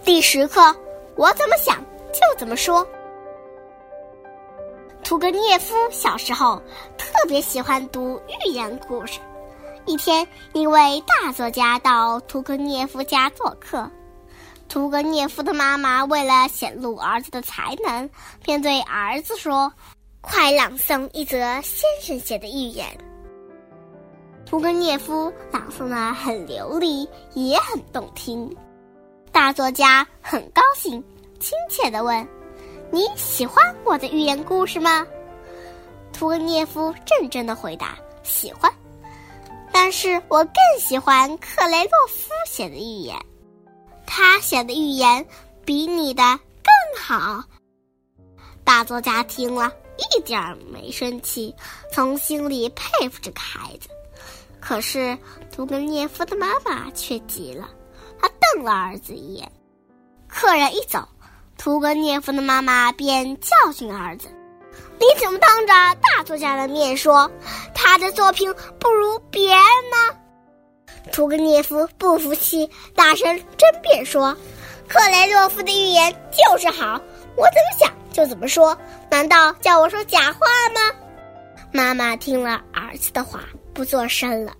第十课，我怎么想就怎么说。屠格涅夫小时候特别喜欢读寓言故事。一天，一位大作家到屠格涅夫家做客，屠格涅夫的妈妈为了显露儿子的才能，便对儿子说：“快朗诵一则先生写的寓言。”屠格涅夫朗诵的很流利，也很动听。大作家很高兴，亲切地问：“你喜欢我的寓言故事吗？”屠格涅夫认真的回答：“喜欢，但是我更喜欢克雷洛夫写的寓言，他写的寓言比你的更好。”大作家听了一点儿没生气，从心里佩服这个孩子。可是屠格涅夫的妈妈却急了。瞪了儿子一眼，客人一走，屠格涅夫的妈妈便教训儿子：“你怎么当着大作家的面说他的作品不如别人呢？”屠格涅夫不服气，大声争辩说：“克雷洛夫的预言就是好，我怎么想就怎么说，难道叫我说假话吗？”妈妈听了儿子的话，不作声了。